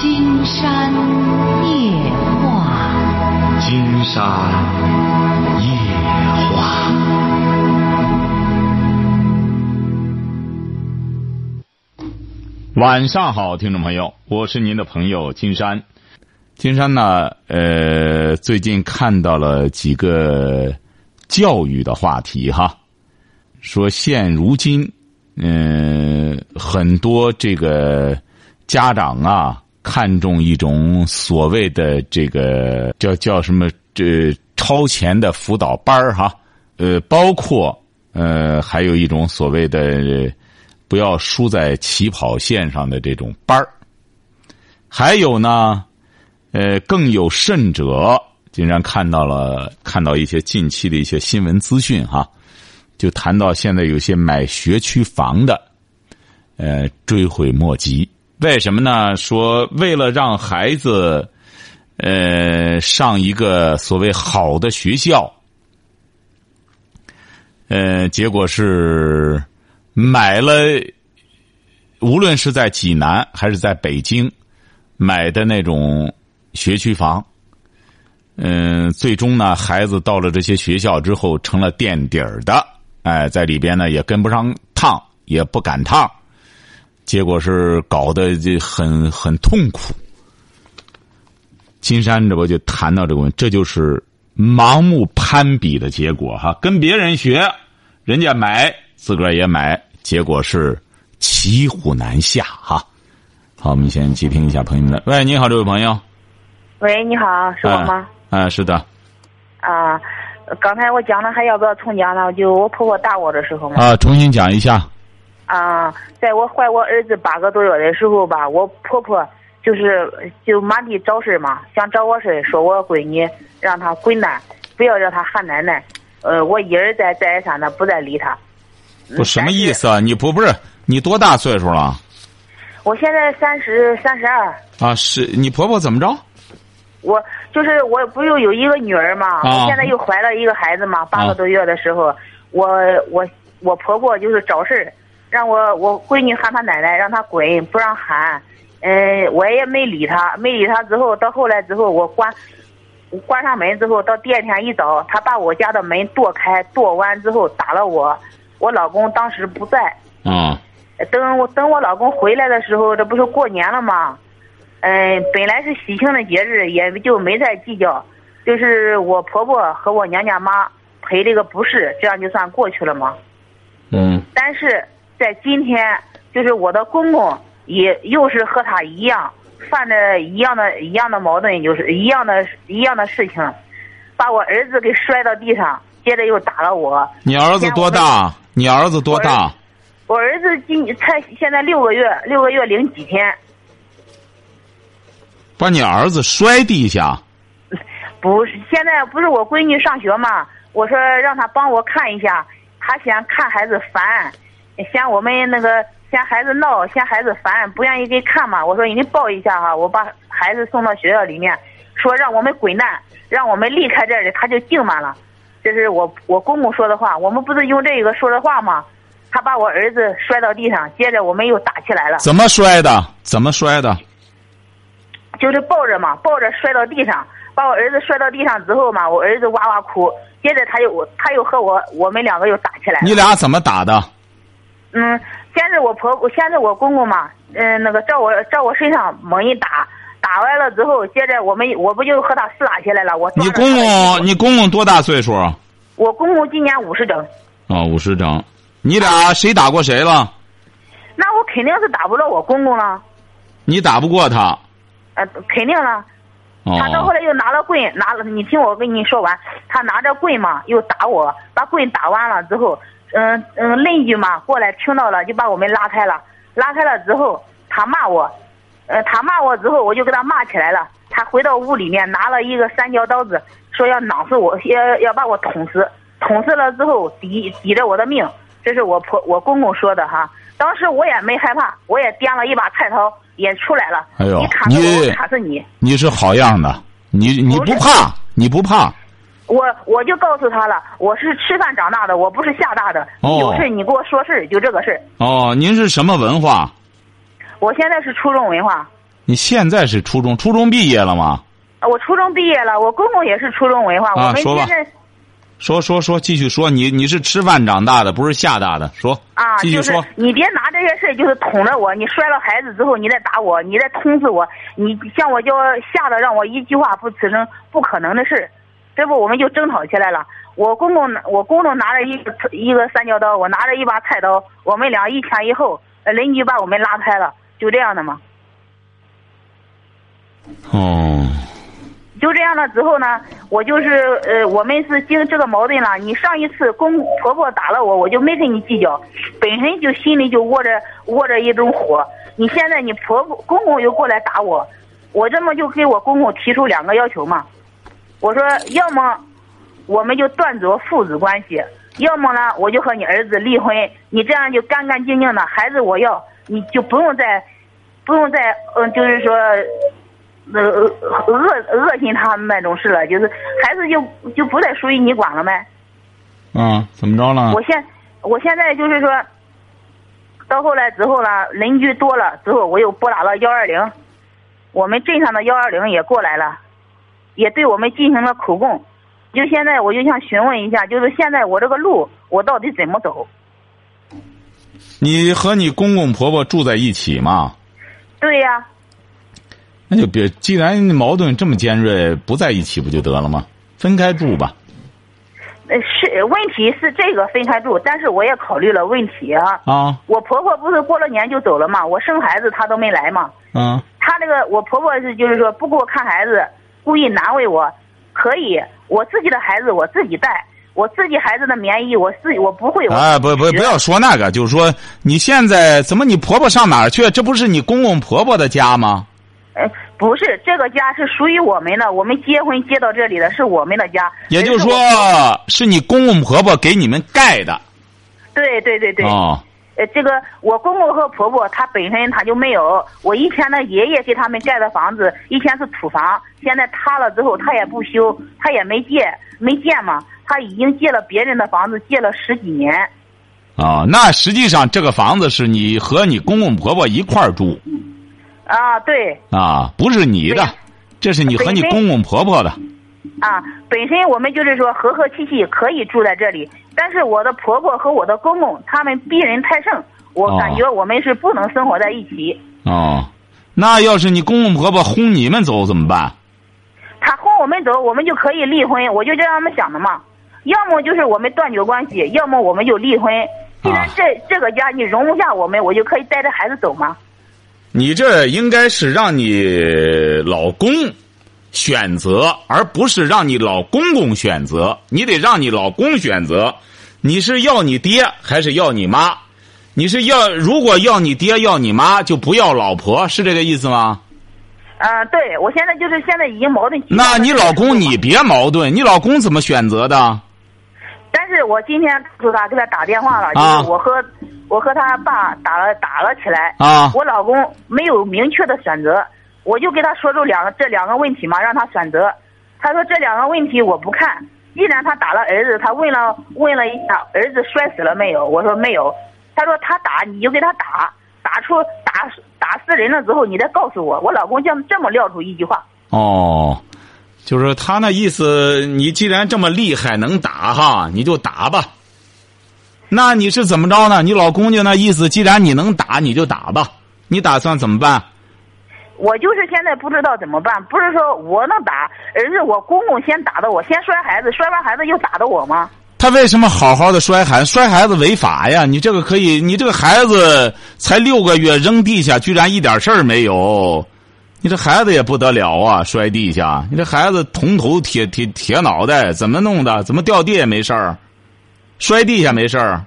金山夜话，金山夜话。晚上好，听众朋友，我是您的朋友金山。金山呢，呃，最近看到了几个教育的话题哈，说现如今，嗯、很多这个家长啊，看重一种所谓的这个叫叫什么这超前的辅导班儿哈，呃，包括呃，还有一种所谓的不要输在起跑线上的这种班儿，还有呢。呃，更有甚者，竟然看到了看到一些近期的一些新闻资讯哈，就谈到现在有些买学区房的，呃，追悔莫及。为什么呢？说为了让孩子，呃，上一个所谓好的学校，呃，结果是买了，无论是在济南还是在北京买的那种。学区房，嗯，最终呢，孩子到了这些学校之后，成了垫底儿的，哎，在里边呢也跟不上趟，也不赶趟，结果是搞得就很很痛苦。金山这不就谈到这个问题，这就是盲目攀比的结果哈，跟别人学，人家买，自个儿也买，结果是骑虎难下哈。好，我们先接听一下朋友们的，喂，你好，这位朋友。喂，你好，是我吗？啊，是的。啊，刚才我讲了，还要不要重讲了？就我婆婆打我的时候嘛。啊，重新讲一下。啊，在我怀我儿子八个多月的时候吧，我婆婆就是就满地找事嘛，想找我事儿，说我闺女让她滚蛋，不要让她喊奶奶。呃，我一而再再而三的不再理她。不什么意思啊？你不不是你多大岁数了？我现在三十三十二。啊，是你婆婆怎么着？我就是我不又有一个女儿嘛，啊我现在又怀了一个孩子嘛，八个多月的时候，我我我婆婆就是找事儿，让我我闺女喊她奶奶，让她滚，不让喊，嗯、我也没理她，没理她之后，到后来之后，我关关上门之后，到第二天一早，她把我家的门剁开，剁完之后打了我，我老公当时不在，啊等我等我老公回来的时候，这不是过年了吗？嗯，本来是喜庆的节日，也就没再计较。就是我婆婆和我娘家妈赔这个不是，这样就算过去了嘛。嗯但是在今天，就是我的公公也又是和他一样，犯的一样的一样的矛盾，就是一样的一样的事情，把我儿子给摔到地上，接着又打了我。你儿子多大？你儿子多大？我儿子今才现在六个月，六个月零几天。把你儿子摔地下？不是，现在不是我闺女上学嘛？我说让她帮我看一下，她嫌看孩子烦，嫌我们那个嫌孩子闹，嫌孩子烦，不愿意给看嘛。我说你给抱一下哈，我把孩子送到学校里面，说让我们滚蛋，让我们离开这里，他就静满了。这是我我公公说的话，我们不是用这个说的话吗？他把我儿子摔到地上，接着我们又打起来了，怎么摔的？怎么摔的？就是抱着嘛，抱着摔到地上，把我儿子摔到地上之后嘛，我儿子哇哇哭，接着他又他又和我我们两个又打起来了。你俩怎么打的？嗯，先是我婆，先是我公公嘛，嗯、那个照我照我身上猛一打，打完了之后，接着我们我不就和他撕拉起来了？我你公公，你公公多大岁数？啊，我公公今年五十整，五十整。你俩谁打过谁了？那我肯定是打不着我公公了，你打不过他。呃，肯定了。他到后哦，来又拿了棍，拿了，你听我跟你说完，他拿着棍嘛，又打我，把棍打完了之后，嗯嗯，邻居嘛过来听到了，就把我们拉开了，拉开了之后，他骂我，呃，他骂我之后，我就跟他骂起来了。他回到屋里面拿了一个三角刀子，说要囊死我，要要把我捅死，捅死了之后抵抵着我的命，这是我婆我公公说的哈。当时我也没害怕，我也掂了一把菜刀也出来了。哎呦你砍死我，砍死你。你是好样的，你你不怕，你不怕。我我就告诉他了，我是吃饭长大的，我不是吓大的。哦你有事你给我说事儿，就这个事儿。哦，您是什么文化？我现在是初中文化，你现在是初中，初中毕业了吗？啊我初中毕业了，我公公也是初中文化。我们啊说吧现在说说说，继续说，你你是吃饭长大的，不是吓大的，说，啊，就是继续说。你别拿这些事儿就是捅着我，你摔了孩子之后，你再打我，你再通知我，你像我就吓得让我一句话不吱声，不可能的事儿，这不我们就争吵起来了。我公公我公公拿着一个一个三角刀，我拿着一把菜刀，我们俩一前一后，呃邻居把我们拉开了，就这样的嘛。哦，就这样了之后呢，我就是呃，我们是经这个矛盾了。你上一次公婆婆打了我，我就没跟你计较，本身就心里就窝着窝着一种火。你现在你婆婆公公又过来打我，我这么就给我公公提出两个要求嘛。我说，要么我们就断绝父子关系，要么呢，我就和你儿子离婚。你这样就干干净净的，孩子我要，你就不用再不用再嗯、就是说。呃恶恶恶心他们那种事了，就是孩子就就不再属于你管了呗。嗯，怎么着了？我现我现在就是说，到后来之后呢，邻居多了之后，我又拨打了幺二零，我们镇上的幺二零也过来了，也对我们进行了口供。就现在我就想询问一下，就是现在我这个路我到底怎么走？你和你公公婆婆住在一起吗？对呀、那就别，既然矛盾这么尖锐，不在一起不就得了吗？分开住吧。呃，是问题是这个分开住，但是我也考虑了问题啊。啊，我婆婆不是过了年就走了嘛，我生孩子她都没来嘛。嗯，她那个我婆婆是就是说不给我看孩子，故意难为我。可以，我自己的孩子我自己带，我自己孩子的棉衣我自己我不会。我哎，不不不要说那个，就是说你现在怎么你婆婆上哪儿去？这不是你公公婆婆的家吗？呃，不是这个家是属于我们的，我们结婚接到这里的是我们的家。也就是说，是你公公婆婆给你们盖的。对对对对。哦，呃，这个我公公和婆婆他本身他就没有，我以前的爷爷给他们盖的房子，以前是土房，现在塌了之后他也不修，他也没建，没建嘛，他已经借了别人的房子，借了十几年。啊，那实际上这个房子是你和你公公婆婆一块儿住啊，对，啊，不是你的，这是你和你公公婆婆的。啊，本身我们就是说和和气气可以住在这里，但是我的婆婆和我的公公他们逼人太甚，我哦感觉我们是不能生活在一起。哦，那要是你公公婆婆轰你们走怎么办？他轰我们走，我们就可以离婚，我就这样么想的嘛。要么就是我们断绝关系，要么我们就离婚。既然啊这、这个家你容不下我们，我就可以带着孩子走嘛。你这应该是让你老公选择，而不是让你老公公选择。你得让你老公选择，你是要你爹还是要你妈？你是要如果要你爹要你妈，就不要老婆，是这个意思吗？啊、对，我现在就是现在已经矛盾。那你老公你别矛盾，你老公怎么选择的？但是我今天给他给他打电话了，啊就是我和我和他爸打了打了起来。啊我老公没有明确的选择，我就给他说出两个这两个问题嘛，让他选择。他说这两个问题我不看，既然他打了儿子，他问了问了一下儿子摔死了没有，我说没有。他说他打你就给他打，打出打打死人了之后你再告诉我。我老公就这么撂出一句话。哦，就是他那意思，你既然这么厉害能打哈，你就打吧。那你是怎么着呢？你老公就那意思，既然你能打，你就打吧。你打算怎么办？我就是现在不知道怎么办，不是说我能打，而是我公公先打的我，先摔孩子，摔完孩子又打的我吗？他为什么好好的摔孩子？摔孩子违法呀！你这个可以，你这个孩子才六个月扔地下，居然一点事儿没有，你这孩子也不得了啊！摔地下，你这孩子铜头铁铁铁脑袋，怎么弄的？怎么掉地也没事儿，摔地下没事儿？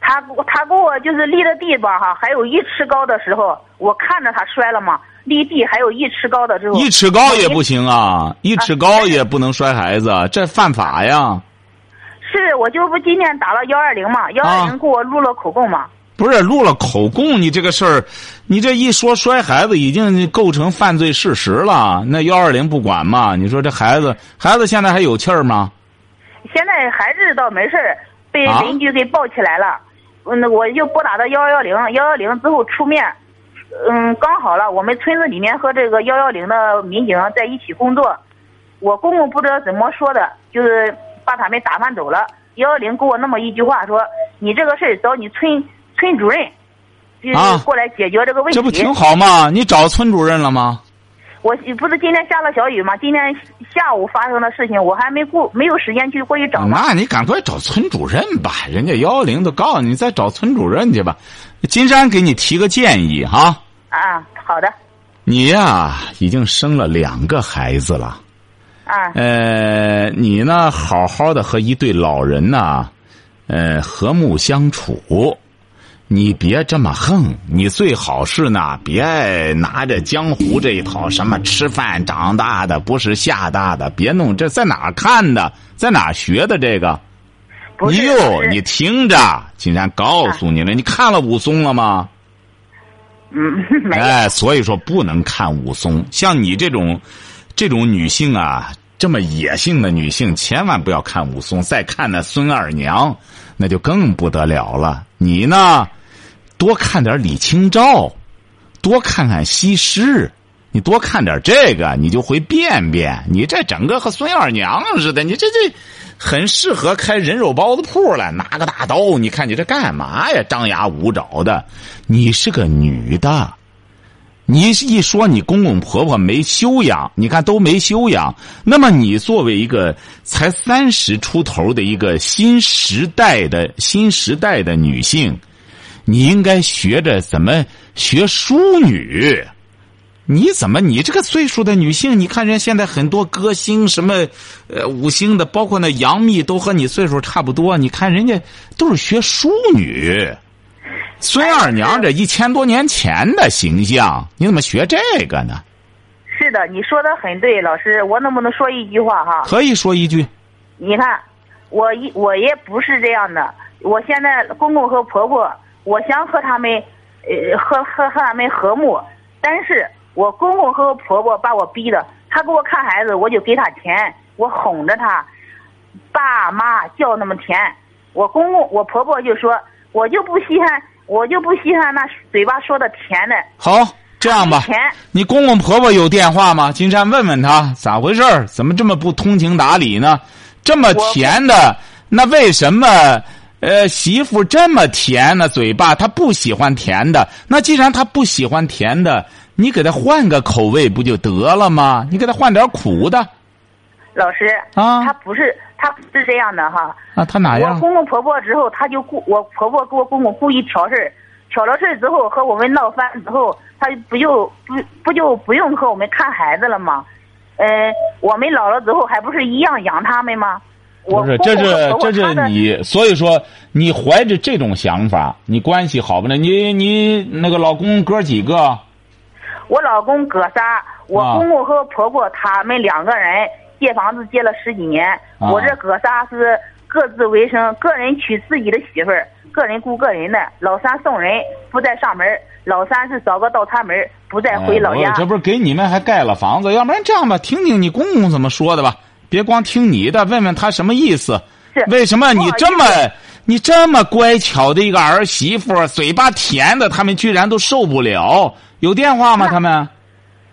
他他给我就是立的地吧哈，还有一尺高的时候，我看着他摔了嘛，立地还有一尺高的时候，一尺高也不行啊！一尺高也不能摔孩子，这犯法呀！是我就不今天打了幺二零嘛，幺二零给我录了口供嘛。不是录了口供，你这个事儿，你这一说摔孩子已经构成犯罪事实了，那幺二零不管嘛？你说这孩子，孩子现在还有气儿吗？现在孩子倒没事儿，被啊邻居给抱起来了。嗯，我就拨打的幺幺零，幺幺零之后出面，嗯，刚好了，我们村子里面和这个幺幺零的民警在一起工作，我公公不知道怎么说的，就是把他们打发走了。幺幺零给我那么一句话说：“你这个事儿找你村村主任，就是过来解决这个问题。”这不挺好吗？你找村主任了吗？我不是今天下了小雨吗？今天下午发生的事情，我还没顾没有时间去过去找。那你赶快找村主任吧，人家幺幺零都告诉你，再找村主任去吧。金山给你提个建议哈。啊，好的。你呀，已经生了两个孩子了。啊。呃，你呢，好好的和一对老人呢，呃，和睦相处。你别这么横，你最好是呢，别拿着江湖这一套，什么吃饭长大的不是吓大的，别弄这在哪看的，在哪学的这个？你哟，你听着，金山告诉你了，你看了武松了吗？嗯，哎，所以说不能看武松，像你这种，这种女性啊，这么野性的女性，千万不要看武松，再看那孙二娘，那就更不得了了。你呢？多看点李清照，多看看西施，你多看点这个，你就会变变。你这整个和孙二娘似的，你这这很适合开人肉包子铺了。拿个大刀，你看你这干嘛呀？张牙舞爪的。你是个女的，你一说你公公婆婆没修养，你看都没修养。那么你作为一个才三十出头的一个新时代的新时代的女性。你应该学着怎么学淑女，你怎么你这个岁数的女性？你看人现在很多歌星，什么呃五星的，包括那杨幂，都和你岁数差不多。你看人家都是学淑女，孙二娘这一千多年前的形象，你怎么学这个呢？是的，你说的很对，老师，我能不能说一句话哈？可以说一句。你看，我一我也不是这样的，我现在公公和婆婆。我想和他们，呃，和和和他们和睦，但是我公公和我婆婆把我逼的，他给我看孩子，我就给他钱，我哄着他，爸妈叫那么甜，我公公我婆婆就说，我就不稀罕，我就不稀罕那嘴巴说的甜的。好，这样吧，你公公婆婆有电话吗？金山问问他咋回事怎么这么不通情达理呢？这么甜的，那为什么？呃，媳妇这么甜呢，嘴巴她不喜欢甜的。那既然她不喜欢甜的，你给他换个口味不就得了吗？你给他换点苦的。老师啊，他不是他不是这样的哈。啊，他哪样？我公公婆婆之后，他就故我婆婆给我公公故意挑事儿挑了事儿之后和我们闹翻之后，他不就不不就不用和我们看孩子了吗？嗯，我们老了之后还不是一样养他们吗？不是，这是这是你，所以说你怀着这种想法，你关系好不呢？你你那个老公哥几个？我老公葛仨，我公公和婆婆他们两个人借房子借了十几年，我这葛仨是各自为生，个人娶自己的媳妇儿，个人顾个人的。老三送人不再上门，老三是找个倒插门，不再回老家。这不是给你们还盖了房子？要不然这样吧，听听你公公怎么说的吧。别光听你的，问问他什么意思？为什么你这么你这么乖巧的一个儿媳妇，嘴巴甜的，他们居然都受不了？有电话吗？他们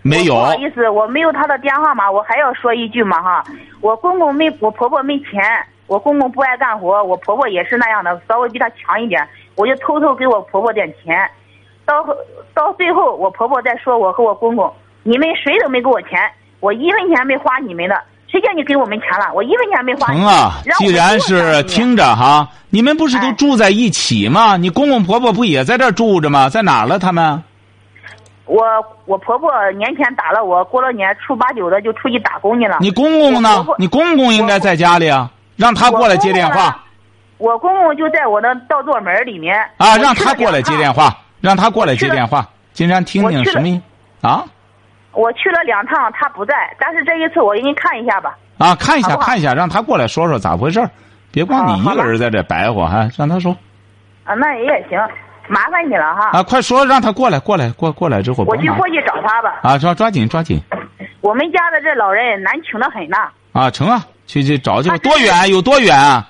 没有。不好意思，我没有他的电话嘛。我还要说一句嘛哈，我公公没，我婆婆没钱，我公公不爱干活，我婆婆也是那样的，稍微比他强一点，我就偷偷给我婆婆点钱。到到最后，我婆婆再说我和我公公，你们谁都没给我钱，我一分钱没花你们的。谁叫你给我们钱了？我一分钱没花。成啊！既然是听着哈，你们不是都住在一起吗？你公公婆婆不也在这住着吗？在哪儿了？他们？我我婆婆年前打了我，过了年初八九的就出去打工去了。你公公呢？你公公应该在家里啊，让他过来接电话。我公公就在我的倒座门里面。啊，让他过来接电话，让他过来接电话。金山听听什么意啊？我去了两趟，他不在，但是这一次我给你看一下吧。啊，看一下，看一下，让他过来说说咋回事别光你一个人在这白活哈，让他说。啊，那也行，麻烦你了哈。啊，快说，让他过来，过来，过过来之后。我去过去找他吧。啊，抓抓紧，抓紧。我们家的这老人难请的很呐。啊，成啊，去去找去吧。多远？有多远啊？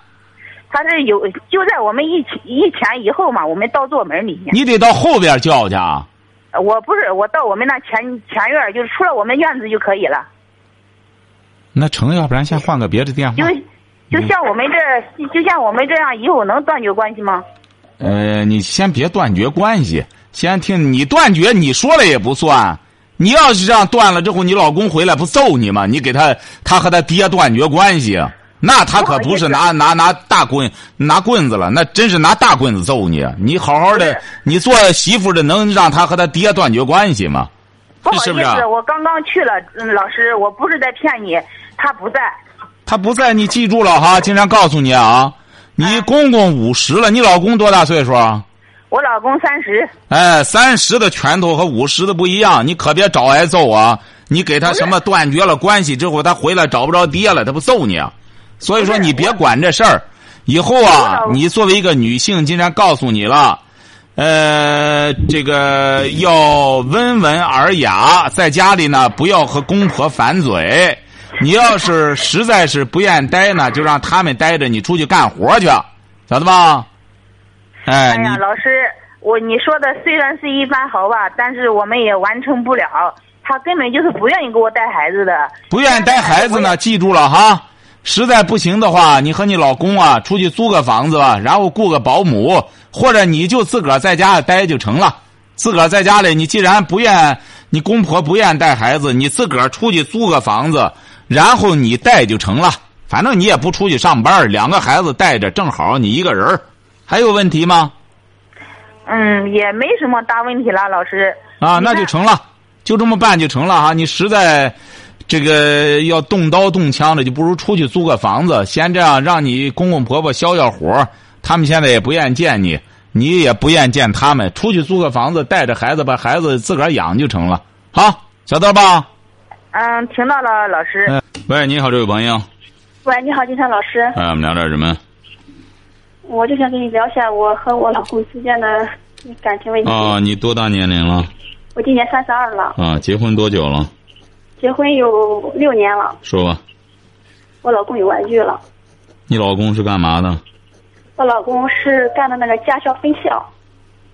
他是有就在我们一一前一后嘛，我们到座门里面。你得到后边叫去啊。呃我不是，我到我们那前前院，就是出了我们院子就可以了。那成，要不然先换个别的电话就。就像我们这，就像我们这样，以后能断绝关系吗？呃，你先别断绝关系，先听你断绝，你说了也不算。你要是这样断了之后，你老公回来不揍你吗？你给他，他和他爹断绝关系，那他可不是拿拿拿大棍拿棍子了，那真是拿大棍子揍你。你好好的，你做媳妇的能让他和他爹断绝关系吗？不好意思，是不是啊我刚刚去了，嗯，老师，我不是在骗你，他不在。他不在，你记住了哈。经常告诉你啊，你公公五十了，你老公多大岁数啊？我老公三十，哎，三十的拳头和五十的不一样，你可别找挨揍啊！你给他什么断绝了关系之后，他回来找不着爹了，他不揍你啊？所以说你别管这事儿，以后啊，你作为一个女性，经常告诉你了，呃，这个要温文尔雅，在家里呢不要和公婆反嘴。你要是实在是不愿待呢，就让他们待着，你出去干活去，晓得吧？哎，哎呀，老师，我你说的虽然是一番好吧，但是我们也完成不了。他根本就是不愿意给我带孩子的。不愿意带孩子呢，记住了哈。实在不行的话，你和你老公啊出去租个房子吧，然后雇个保姆，或者你就自个儿在家里待就成了。自个儿在家里，你既然不愿，你公婆不愿带孩子，你自个儿出去租个房子，然后你带就成了。反正你也不出去上班，两个孩子带着正好，你一个人儿还有问题吗？嗯，也没什么大问题了，老师。啊，那就成了，就这么办就成了哈。你实在这个要动刀动枪的，就不如出去租个房子，先这样让你公公婆婆消消火。他们现在也不愿见你，你也不愿见他们，出去租个房子，带着孩子把孩子自个儿养就成了。好，晓得吧？嗯，听到了，老师。嗯，喂，你好，这位朋友，喂，你好，金山老师，哎，我们聊点什么？我就想跟你聊一下我和我老公之间的感情问题。啊，你多大年龄了？我今年三十二了，啊，结婚多久了？结婚有六年了，说吧，我老公有外遇了。你老公是干嘛的？我老公是干的那个驾校分校，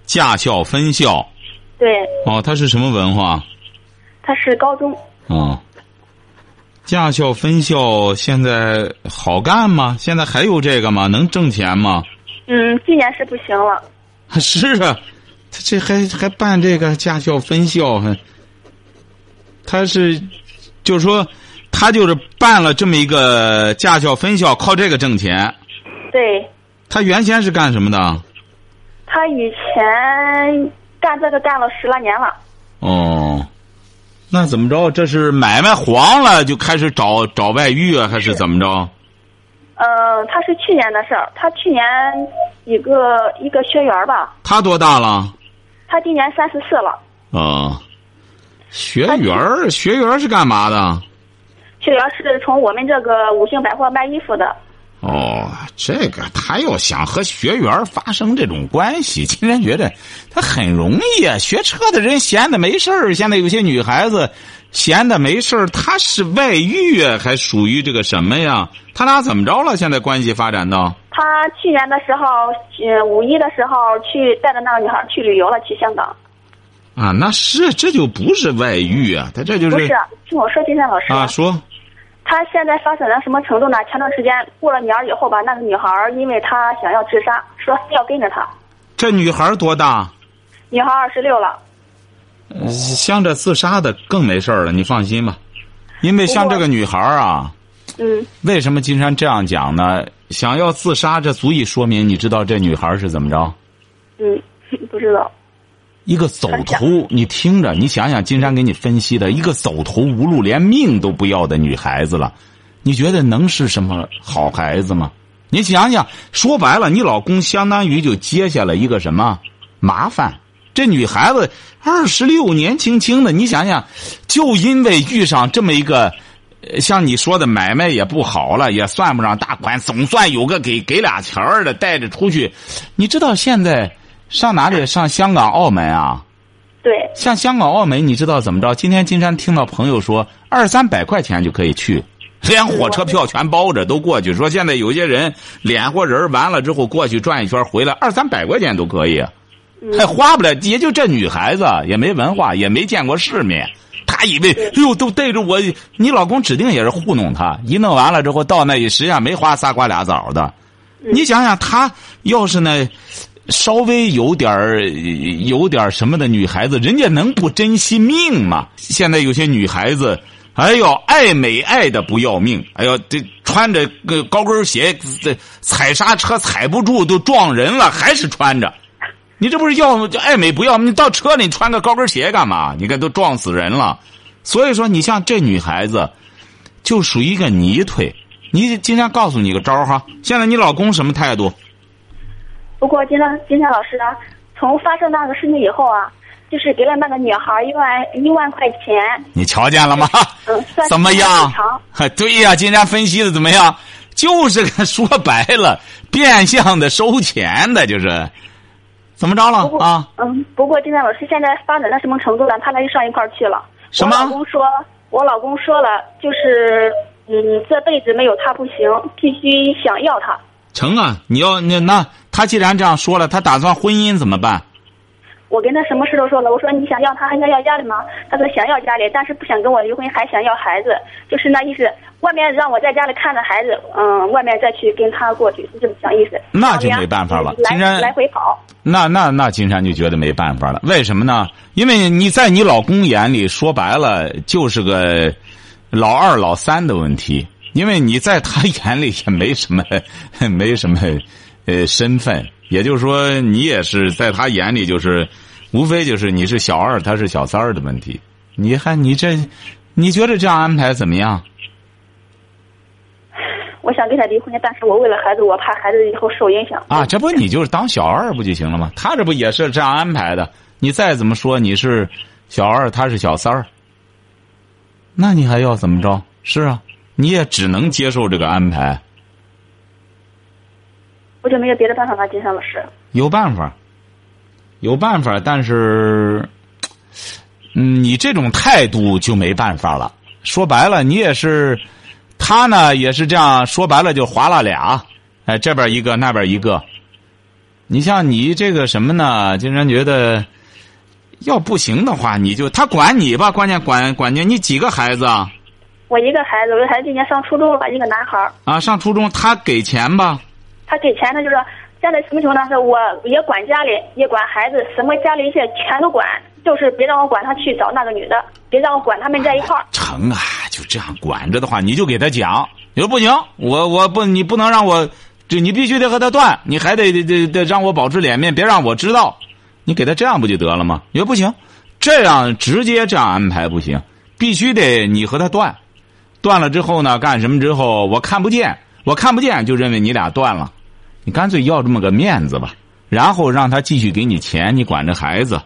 驾校分校。对，哦，他是什么文化？他是高中，哦，驾校分校现在好干吗？现在还有这个吗？能挣钱吗？嗯，今年是不行了。是啊，他这还还办这个驾校分校，还他是，就是说，他就是办了这么一个驾校分校，靠这个挣钱。对他原先是干什么的？他以前干这个干了十来年了，哦，那怎么着？这是买卖黄了就开始找找外遇啊，还是怎么着？呃，他是去年的事儿，他去年一个一个学员吧，他多大了？他今年三十四了，啊，学员儿，学员儿是干嘛的？学员是从我们这个五星百货卖衣服的。哦，这个他要想和学员儿发生这种关系，竟然觉得他很容易啊。学车的人闲的没事儿，现在有些女孩子闲的没事儿，他是外遇啊，还属于这个什么呀？他俩怎么着了？现在关系发展到？他去年的时候，呃，五一的时候去带着那个女孩去旅游了，去香港。啊，那是这就不是外遇啊，他这就是不是，听我说，金山老师，啊，说他现在发展到什么程度呢？前段时间过了年以后吧，那个女孩儿因为他想要自杀，说非要跟着他。这女孩儿多大？女孩二十六了，呃像这自杀的更没事儿了，你放心吧，因为像这个女孩儿啊，嗯，为什么金山这样讲呢？想要自杀，这足以说明你知道这女孩儿是怎么着？嗯，不知道，一个走投，你听着，你想想，金山给你分析的一个走投无路，连命都不要的女孩子了，你觉得能是什么好孩子吗？你想想，说白了，你老公相当于就接下了一个什么麻烦？这女孩子二十六，年轻轻的，你想想，就因为遇上这么一个，呃像你说的买卖也不好了，也算不上大款，总算有个给给俩钱儿的带着出去。你知道现在上哪里？上香港、澳门啊？对，像香港、澳门，你知道怎么着？今天金山听到朋友说，二三百块钱就可以去，连火车票全包着都过去。说现在有些人脸活人完了之后过去转一圈回来，二三百块钱都可以。还花不了，也就这女孩子也没文化，也没见过世面，他以为哎呦都带着我，你老公指定也是糊弄他，一弄完了之后到那里实际上没花仨瓜俩枣的，你想想他要是呢。稍微有点儿有点儿什么的女孩子，人家能不珍惜命吗？现在有些女孩子，哎呦，爱美爱的不要命，哎呦，这穿着个高跟鞋，这踩刹车踩不住都撞人了，还是穿着。你这不是要爱美不要？你到车里穿个高跟鞋干嘛？你看都撞死人了。所以说，你像这女孩子，就属于一个泥腿。你今天告诉你个招哈，现在你老公什么态度？不过今天今天老师呢，从发生那个事情以后啊，就是给了那个女孩一万一万块钱。你瞧见了吗？嗯，怎么样？对呀，今天分析的怎么样？就是个说白了，变相的收钱的，就是怎么着了啊？嗯，不过今天老师现在发展到什么程度了？他俩又上一块儿去了。什么？我老公说，我老公说了，就是嗯，这辈子没有他不行，必须想要他。成啊！你要那那他既然这样说了，他打算婚姻怎么办？我跟他什么事都说了，我说你想要他还想要家里吗？他说想要家里，但是不想跟我离婚，还想要孩子，就是那意思。外面让我在家里看着孩子，嗯，外面再去跟他过去，是这么想意思。那就没办法了，金山来回跑。那那那金山就觉得没办法了，为什么呢？因为你在你老公眼里说白了就是个老二老三的问题。因为你在他眼里也没什么，没什么，呃，身份，也就是说，你也是在他眼里就是，无非就是你是小二，他是小三儿的问题。你还你这，你觉得这样安排怎么样？我想跟他离婚，但是我为了孩子，我怕孩子以后受影响。啊，这不你就是当小二不就行了吗？他这不也是这样安排的？你再怎么说你是小二，他是小三儿，那你还要怎么着？是啊。你也只能接受这个安排，我就没有别的办法吗？金山老师，有办法，有办法，但是，嗯，你这种态度就没办法了。说白了，你也是，他呢也是这样说白了就划了俩，哎，这边一个，那边一个。你像你这个什么呢？经常觉得，要不行的话，你就他管你吧，关键管管键你几个孩子啊？我一个孩子，我的孩子今年上初中了，一个男孩儿。啊，上初中他给钱吧？他给钱，他就是现在什么情况呢？是我也管家里，也管孩子，什么家里一切全都管，就是别让我管他去找那个女的，别让我管他们在一块儿。成啊，就这样管着的话，你就给他讲，你说不行，我我不你不能让我，这你必须得和他断，你还得得得得让我保持脸面，别让我知道，你给他这样不就得了吗？你说不行，这样直接这样安排不行，必须得你和他断。断了之后呢？干什么之后？我看不见，我看不见，就认为你俩断了。你干脆要这么个面子吧，然后让他继续给你钱，你管着孩子。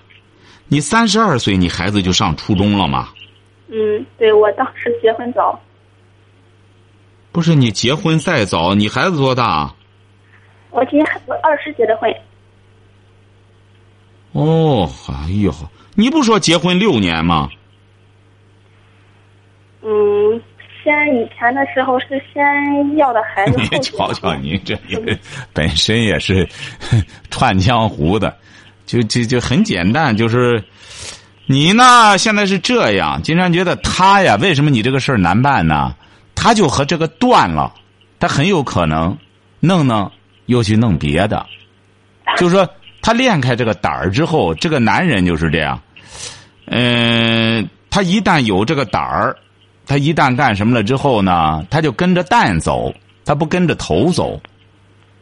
你三十二岁，你孩子就上初中了吗？嗯，对，我当时结婚早。不是你结婚再早，你孩子多大？我今年我二十结的婚。哦，哎呦，你不说结婚六年吗？嗯。先以前的时候是先要的孩子，你瞧瞧您这本身也是 串江湖的，就就就很简单，就是你呢现在是这样，经常觉得他呀，为什么你这个事儿难办呢？他就和这个断了，他很有可能弄弄又去弄别的，就是说他练开这个胆儿之后，这个男人就是这样，嗯，他一旦有这个胆儿。他一旦干什么了之后呢，他就跟着蛋走，他不跟着头走。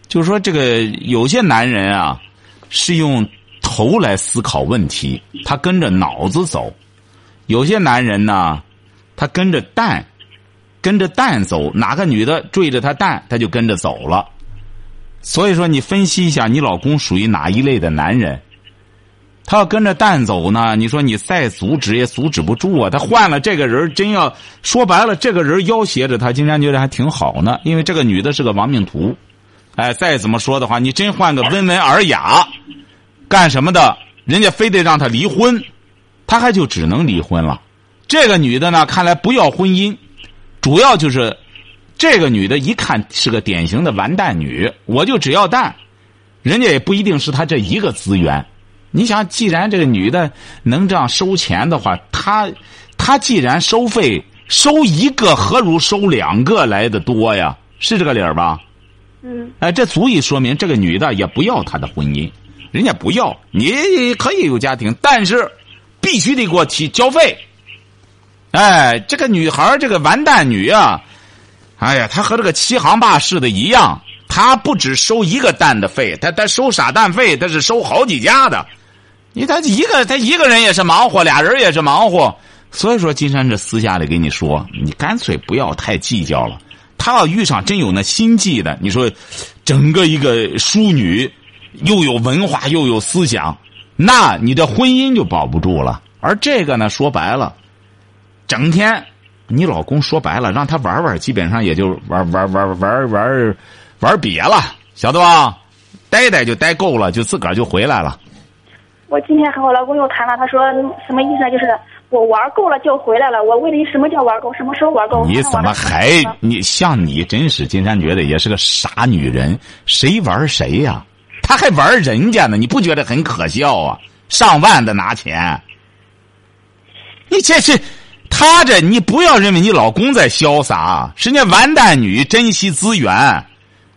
就是说，这个有些男人啊，是用头来思考问题，他跟着脑子走；有些男人呢，他跟着蛋，跟着蛋走，哪个女的追着他蛋，他就跟着走了。所以说，你分析一下，你老公属于哪一类的男人？他要跟着蛋走呢，你说你再阻止也阻止不住啊！他换了这个人，真要说白了，这个人要挟着他，竟然觉得还挺好呢。因为这个女的是个亡命徒，哎，再怎么说的话，你真换个温文尔雅，干什么的？人家非得让他离婚，他还就只能离婚了。这个女的呢，看来不要婚姻，主要就是这个女的一看是个典型的完蛋女，我就只要蛋，人家也不一定是他这一个资源。你想，既然这个女的能这样收钱的话，她她既然收费收一个，何如收两个来的多呀？是这个理儿吧？嗯哎，这足以说明这个女的也不要他的婚姻，人家不要，你可以有家庭，但是必须得给我提交费。哎，这个女孩儿这个完蛋女啊，哎呀，她和这个欺行霸市的一样，她不只收一个蛋的费，她她收傻蛋费，她是收好几家的。你他一个他一个人也是忙活，俩人也是忙活，所以说金山这私下里给你说，你干脆不要太计较了。他要遇上真有那心计的，你说，整个一个淑女，又有文化又有思想，那你的婚姻就保不住了。而这个呢，说白了，整天你老公说白了让他玩玩，基本上也就玩玩玩玩玩玩别了，晓得吧？待待就待够了，就自个儿就回来了。我今天和我老公又谈了，他说什么意思呢？就是我玩够了就回来了。我问你什么叫玩够？什么时候玩够？你怎么还你像你真是金山觉得也是个傻女人，谁玩谁呀？他还玩人家呢，你不觉得很可笑啊？上万的拿钱，你这是他这你不要认为你老公在潇洒，人家完蛋女珍惜资源，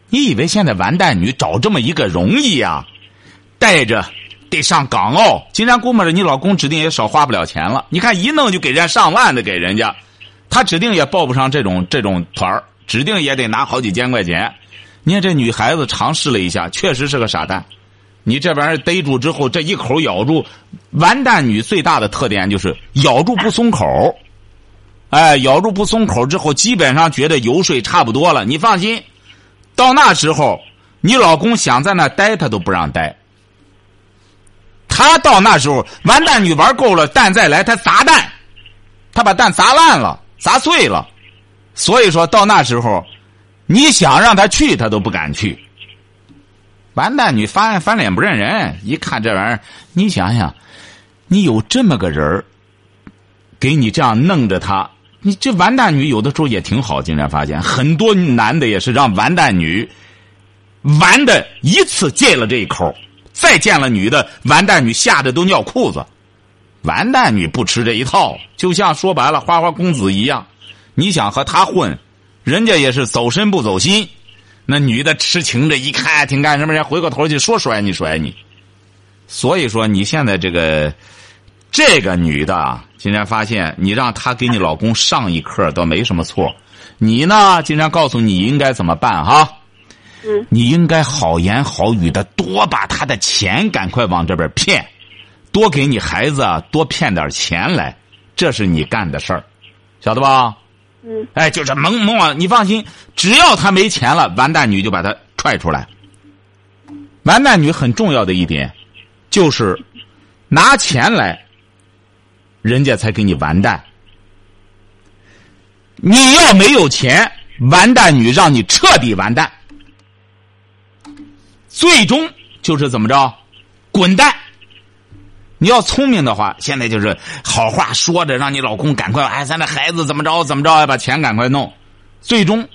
你以为现在完蛋女找这么一个容易呀？带着。得上港澳，金山估摸着你老公指定也少花不了钱了。你看一弄就给人家上万的给人家，他指定也报不上这种这种团儿，指定也得拿好几千块钱。你看这女孩子尝试了一下，确实是个傻蛋。你这玩意儿逮住之后，这一口咬住，完蛋女最大的特点就是咬住不松口。哎，咬住不松口之后，基本上觉得游说差不多了。你放心，到那时候，你老公想在那待，他都不让待。他到那时候，完蛋女玩够了，蛋再来，他砸蛋，他把蛋砸烂了，砸碎了。所以说到那时候，你想让他去，他都不敢去。完蛋女翻翻脸不认人，一看这玩意儿，你想想，你有这么个人给你这样弄着他，你这完蛋女有的时候也挺好。竟然发现很多男的也是让完蛋女玩的一次戒了这一口。再见了女的，完蛋女吓得都尿裤子。完蛋女不吃这一套，就像说白了花花公子一样。你想和他混，人家也是走身不走心。那女的痴情着，一看挺干什么，人回过头去说甩你甩你。所以说你现在这个这个女的，竟然发现你让她给你老公上一课倒没什么错。你呢，竟然告诉你应该怎么办哈？你应该好言好语的，多把他的钱赶快往这边骗，多给你孩子多骗点钱来，这是你干的事儿，晓得吧？嗯。哎，就是蒙蒙啊！你放心，只要他没钱了，完蛋女就把他踹出来。完蛋女很重要的一点，就是拿钱来，人家才给你完蛋。你要没有钱，完蛋女让你彻底完蛋。最终就是怎么着，滚蛋！你要聪明的话，现在就是好话说着，让你老公赶快哎，咱这孩子怎么着怎么着，把钱赶快弄。最终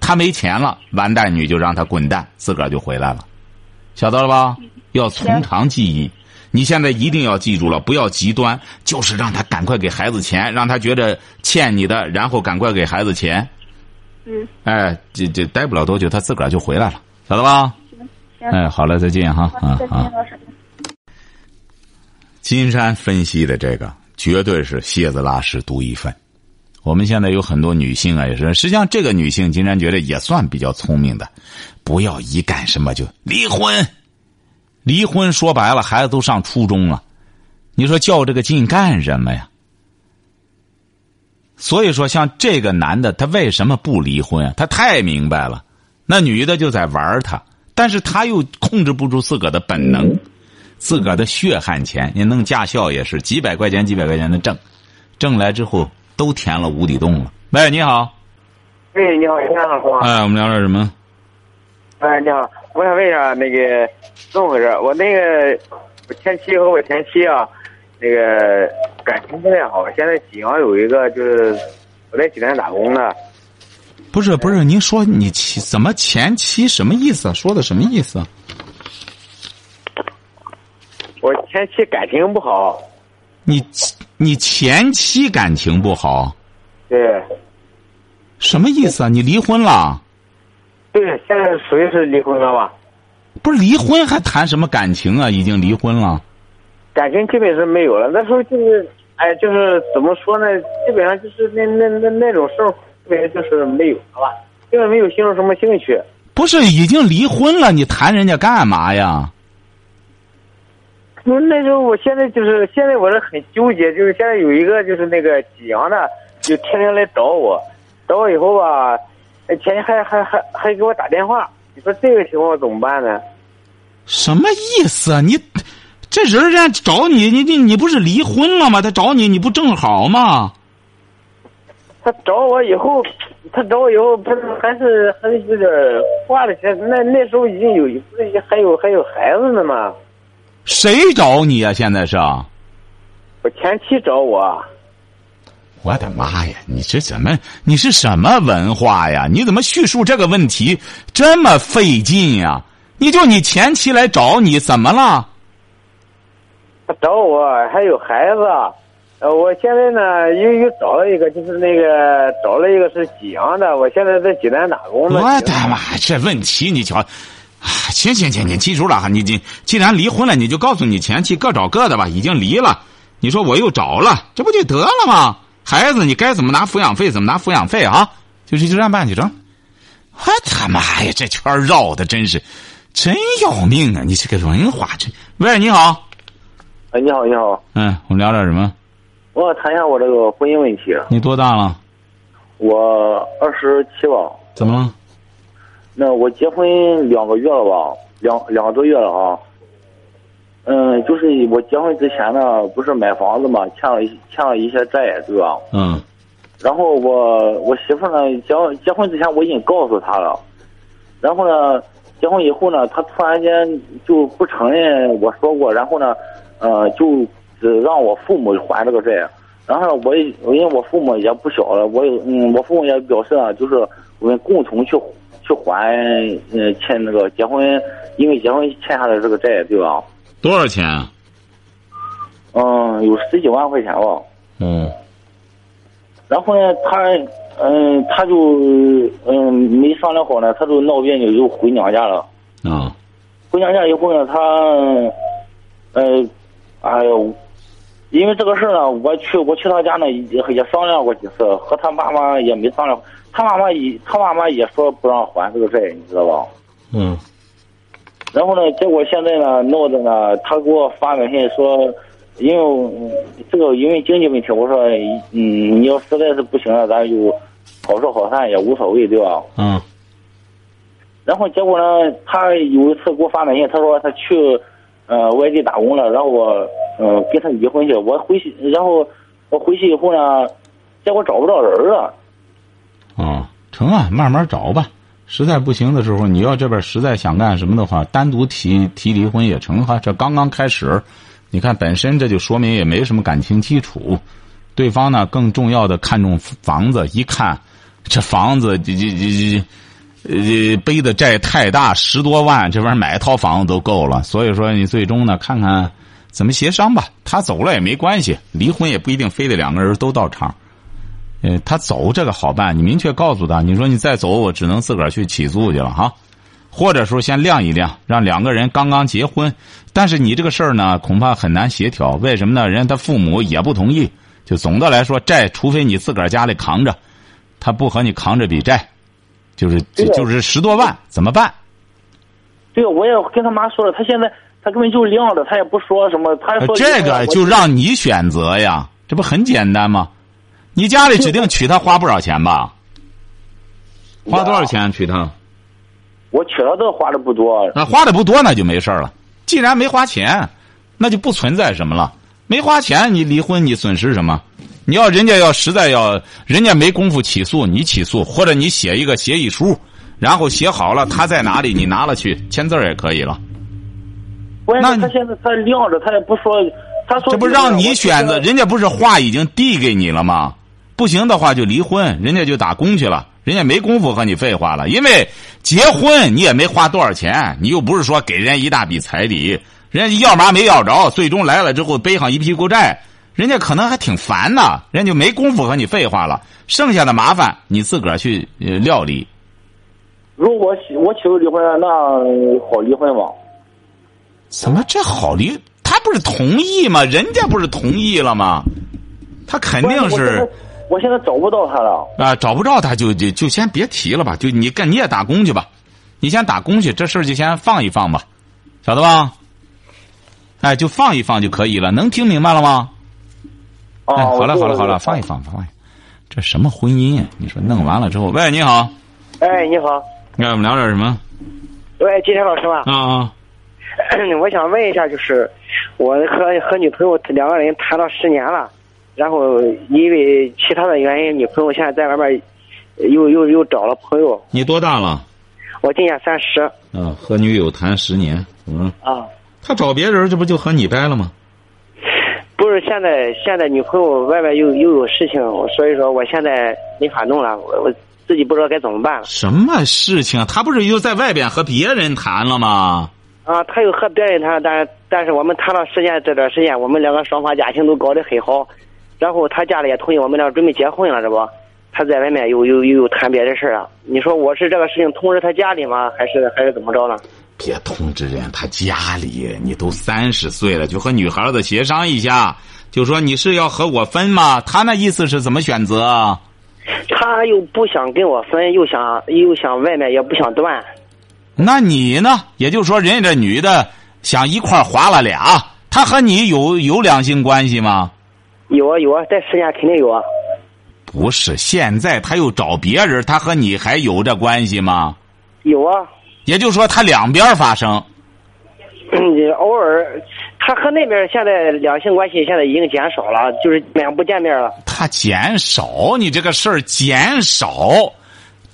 他没钱了，完蛋女就让他滚蛋，自个儿就回来了，晓得了吧？要从长计议。你现在一定要记住了，不要极端，就是让他赶快给孩子钱，让他觉得欠你的，然后赶快给孩子钱。嗯。哎，这这待不了多久，他自个儿就回来了，晓得吧？哎，好了，再见哈啊啊！金山分析的这个绝对是蝎子拉屎独一份。我们现在有很多女性啊，也是，实际上这个女性金山觉得也算比较聪明的，不要一干什么就离婚。离婚说白了，孩子都上初中了，你说较这个劲干什么呀？所以说，像这个男的，他为什么不离婚啊？他太明白了，那女的就在玩他。但是他又控制不住自个儿的本能，自个儿的血汗钱，你弄驾校也是几百块钱、几百块钱的挣，挣来之后都填了无底洞了。喂，你好。喂，你好，你好，哎，我们聊点什么？哎，你好，我想问一下，那个怎么回事？我那个我前妻和我前妻啊，那个感情不太好，现在济阳有一个就是我在济南打工的。不是不是，您说你妻怎么前妻什么意思？说的什么意思？我前妻感情不好。你你前妻感情不好？对。什么意思啊？你离婚了？对，现在属于是离婚了吧？不是离婚还谈什么感情啊？已经离婚了。感情基本是没有了。那时候就是，哎，就是怎么说呢？基本上就是那那那那种事儿，基本就是没有了吧？根本没有形成什么兴趣。不是已经离婚了？你谈人家干嘛呀？那那时候，我现在就是现在，我是很纠结。就是现在有一个就是那个济阳的，就天天来找我，找我以后吧，前天还还还还给我打电话。你说这个情况怎么办呢？什么意思啊？你这人人家找你，你你你不是离婚了吗？他找你，你不正好吗？他找我以后，他找我以后，不是还是还是有点花了钱。那那时候已经有不是还有还有孩子呢吗？谁找你啊？现在是？我前妻找我。我的妈呀！你这怎么？你是什么文化呀？你怎么叙述这个问题这么费劲呀？你就你前妻来找你，怎么了？他找我还有孩子，呃，我现在呢又又找了一个，就是那个找了一个是济阳的，我现在在济南打工呢。我的妈！这问题你瞧。行行行，你记住了哈，你你既然离婚了，你就告诉你前妻各找各的吧，已经离了。你说我又找了，这不就得了吗？孩子，你该怎么拿抚养费怎么拿抚养费啊？就是就这样办就成。我他妈呀，这圈绕的真是真要命啊！你这个文化这。喂，你好。哎，你好，你好。嗯，我们聊点什么？我要谈一下我这个婚姻问题。你多大了？我二十七吧。怎么了？那我结婚两个月了吧，两两个多月了啊。嗯，就是我结婚之前呢，不是买房子嘛，欠了欠了一些债，对吧？嗯。然后我我媳妇呢，结结婚之前我已经告诉她了，然后呢，结婚以后呢，她突然间就不承认我说过，然后呢，呃，就只让我父母还这个债。然后我也因为我父母也不小了，我有嗯，我父母也表示啊，就是我们共同去。去还嗯欠那个结婚，因为结婚欠下的这个债，对吧？多少钱？嗯，有十几万块钱吧。嗯。然后呢，他嗯，他就嗯没商量好呢，他就闹别扭，就回娘家了。啊。回娘家以后呢，他呃，哎呦，因为这个事呢，我去我去他家呢也也商量过几次，和他妈妈也没商量。他妈妈也，他妈妈也说不让还这个债，你知道吧？嗯。然后呢，结果现在呢，闹的呢，他给我发短信说，因为这个因为经济问题，我说，嗯，你要实在是不行了，咱就好说好散也无所谓，对吧？嗯。然后结果呢，他有一次给我发短信，他说他去呃外地打工了，然后我嗯跟他离婚去，我回去，然后我回去以后呢，结果找不着人了。啊，成啊，慢慢找吧。实在不行的时候，你要这边实在想干什么的话，单独提提离婚也成哈。这刚刚开始，你看本身这就说明也没什么感情基础。对方呢，更重要的看重房子，一看这房子这这这这呃背的债太大，十多万，这玩意买一套房子都够了。所以说，你最终呢，看看怎么协商吧。他走了也没关系，离婚也不一定非得两个人都到场。呃，他走这个好办，你明确告诉他，你说你再走，我只能自个儿去起诉去了哈，或者说先晾一晾，让两个人刚刚结婚，但是你这个事儿呢，恐怕很难协调。为什么呢？人家他父母也不同意。就总的来说，债除非你自个儿家里扛着，他不和你扛这笔债，就是就是十多万，怎么办？对，我也跟他妈说了，他现在他根本就晾着，他也不说什么，他说这个就让你选择呀，这不很简单吗？你家里指定娶她花不少钱吧？花多少钱娶她？我娶她都花的不多。那花的不多，那就没事了。既然没花钱，那就不存在什么了。没花钱，你离婚，你损失什么？你要人家要实在要，人家没功夫起诉，你起诉，或者你写一个协议书，然后写好了，他在哪里，你拿了去签字也可以了。那他现在他晾着，他也不说，他说这不让你选择，人家不是话已经递给你了吗？不行的话就离婚，人家就打工去了，人家没工夫和你废话了。因为结婚你也没花多少钱，你又不是说给人家一大笔彩礼，人家要嘛没要着，最终来了之后背上一屁股债，人家可能还挺烦呢，人家就没工夫和你废话了。剩下的麻烦你自个儿去呃料理。如果我提出离婚，那好离婚吗？怎么这好离？他不是同意吗？人家不是同意了吗？他肯定是。我现在找不到他了。啊，找不着他就就就先别提了吧。就你干你也打工去吧，你先打工去，这事儿就先放一放吧，晓得吧？哎，就放一放就可以了。能听明白了吗？哦，好了好了好了，放一放放一。这什么婚姻呀？你说弄完了之后，喂，你好。哎，你好。那我们聊点什么？喂，金山老师吧？啊啊。我想问一下，就是我和和女朋友两个人谈了十年了，然后因为其他的原因，女朋友现在在外面又又又找了朋友。你多大了？我今年三十。啊，和女友谈十年，嗯。啊。他找别人，这不就和你掰了吗？不是，现在现在女朋友外面又又有事情，所以说我现在没法弄了，我我自己不知道该怎么办了。什么事情？他不是又在外边和别人谈了吗？啊，他又和别人谈，但是但是我们谈了时间这段时间，我们两个双方家庭都搞得很好，然后他家里也同意我们俩准备结婚了，这不？他在外面又又又谈别的事啊？你说我是这个事情通知他家里吗？还是还是怎么着呢？别通知人，他家里你都三十岁了，就和女孩子协商一下，就说你是要和我分吗？他那意思是怎么选择？他又不想跟我分，又想又想外面也不想断。那你呢？也就是说，人家这女的想一块划了俩，她和你有有两性关系吗？有啊有啊，这时间肯定有啊。不是，现在他又找别人，他和你还有这关系吗？有啊。也就是说，他两边发生。嗯，偶尔，他和那边现在两性关系现在已经减少了，就是两不见面了。他减少，你这个事儿减少，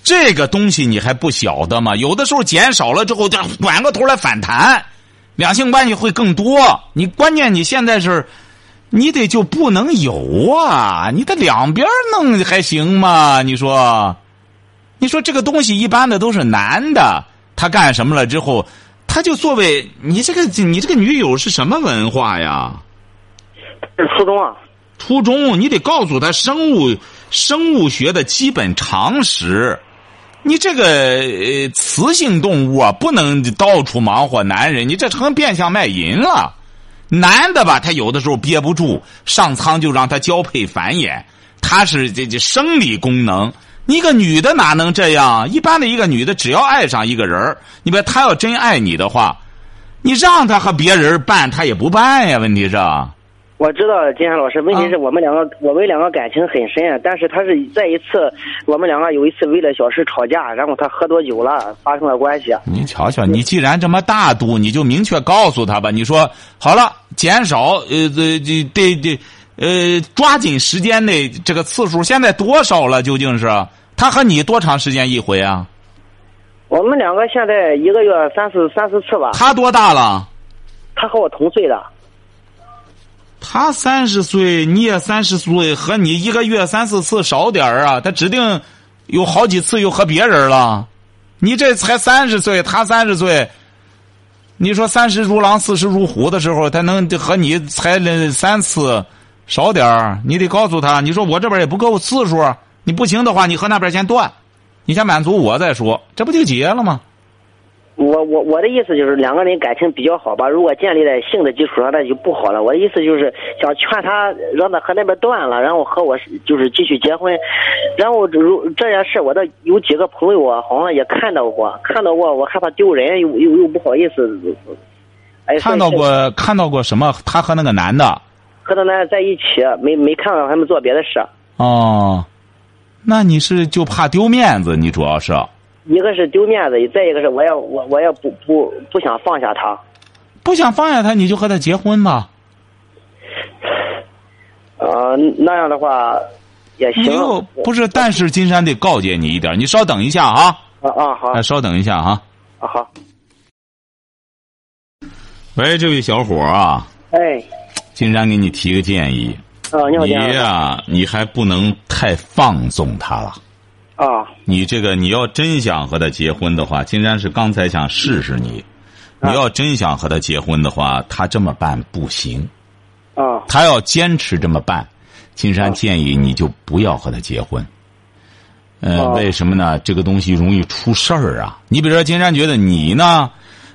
这个东西你还不晓得吗？有的时候减少了之后，再转过头来反弹，两性关系会更多。你关键你现在是，你得就不能有啊！你得两边弄还行吗？你说，你说这个东西一般的都是男的。他干什么了之后，他就作为你这个你这个女友是什么文化呀？初中啊。初中，你得告诉他生物生物学的基本常识。你这个雌性动物啊，不能到处忙活男人，你这成变相卖淫了。男的吧，他有的时候憋不住，上苍就让他交配繁衍，他是这这生理功能。一个女的哪能这样？一般的一个女的，只要爱上一个人你别她要真爱你的话，你让她和别人办，她也不办呀。问题是，我知道金山老师，问题是我们两个，我们两个感情很深，但是他是在一次，我们两个有一次为了小事吵架，然后他喝多酒了，发生了关系。你瞧瞧，你既然这么大度，你就明确告诉他吧。你说好了，减少，呃，这这对对。呃，抓紧时间内这个次数现在多少了？究竟是他和你多长时间一回啊？我们两个现在一个月三四三四次吧。他多大了？他和我同岁的。他三十岁，你也三十岁，和你一个月三四次少点儿啊？他指定有好几次又和别人了。你这才三十岁，他三十岁，你说三十如狼，四十如虎的时候，他能和你才三次？少点儿，你得告诉他。你说我这边也不够次数，你不行的话，你和那边先断，你先满足我再说，这不就结了吗？我我我的意思就是两个人感情比较好吧，如果建立在性的基础上，那就不好了。我的意思就是想劝他，让他和那边断了，然后和我就是继续结婚。然后如这件事，我的有几个朋友啊，好像也看到过，看到过，我害怕丢人，又又又不好意思。哎，看到过看到过什么？他和那个男的。和他男的在一起，没没看到他们做别的事。哦，那你是就怕丢面子？你主要是？一个是丢面子，再一个是我也我我也不不不想放下他。不想放下他，你就和他结婚吧。呃，那样的话也行。不是，但是金山得告诫你一点，你稍等一下啊。啊啊好。稍等一下啊。啊好。喂，这位小伙啊。哎。金山给你提个建议，啊，你好，你呀，你还不能太放纵他了，啊，你这个你要真想和他结婚的话，金山是刚才想试试你，你要真想和他结婚的话，他这么办不行。啊。他要坚持这么办，金山建议你就不要和他结婚。呃，哦为什么呢？这个东西容易出事儿啊！你比如说，金山觉得你呢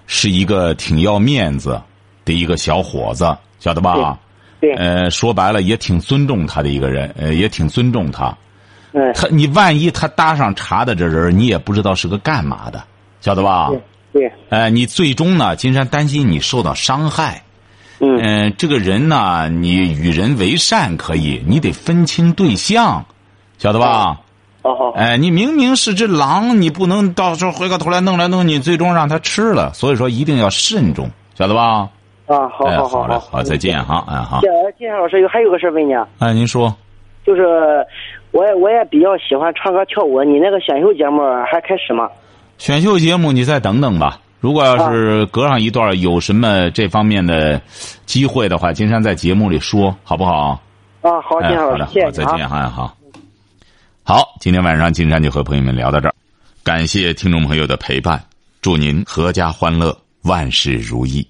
是一个挺要面子的一个小伙子，晓得吧？对，呃，说白了也挺尊重他的一个人，呃，也挺尊重他。嗯他，你万一他搭上茬的这人，你也不知道是个干嘛的，晓得吧？对对，呃，你最终呢，金山担心你受到伤害。嗯嗯、这个人呢，你与人为善可以，你得分清对象，晓得吧？好好哎、你明明是只狼，你不能到时候回过头来弄来弄去，最终让他吃了。所以说一定要慎重，晓得吧？啊，好好，好好嘞，好，再见哈，哎好。金金山老师有还有个事儿问你啊，哎，您说，就是我也我也比较喜欢唱歌跳舞，你那个选秀节目还开始吗？选秀节目你再等等吧。如果要是隔上一段有什么这方面的机会的话，金山在节目里说，好不好？啊，好，金哎，山老好的，好，师，谢谢啊。再见，哎，好。好，今天晚上金山就和朋友们聊到这儿，感谢听众朋友的陪伴，祝您阖家欢乐，万事如意。